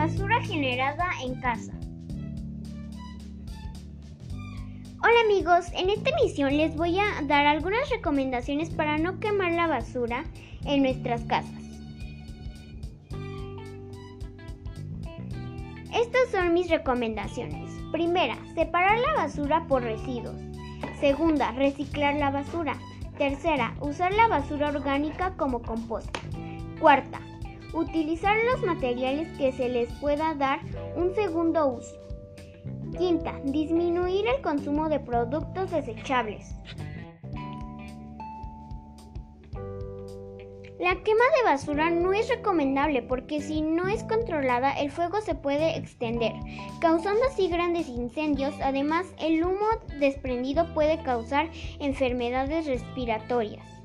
basura generada en casa. Hola amigos, en esta emisión les voy a dar algunas recomendaciones para no quemar la basura en nuestras casas. Estas son mis recomendaciones. Primera, separar la basura por residuos. Segunda, reciclar la basura. Tercera, usar la basura orgánica como composta. Cuarta, utilizar los materiales que se les pueda dar un segundo uso. Quinta, disminuir el consumo de productos desechables. La quema de basura no es recomendable porque si no es controlada el fuego se puede extender, causando así grandes incendios. Además, el humo desprendido puede causar enfermedades respiratorias.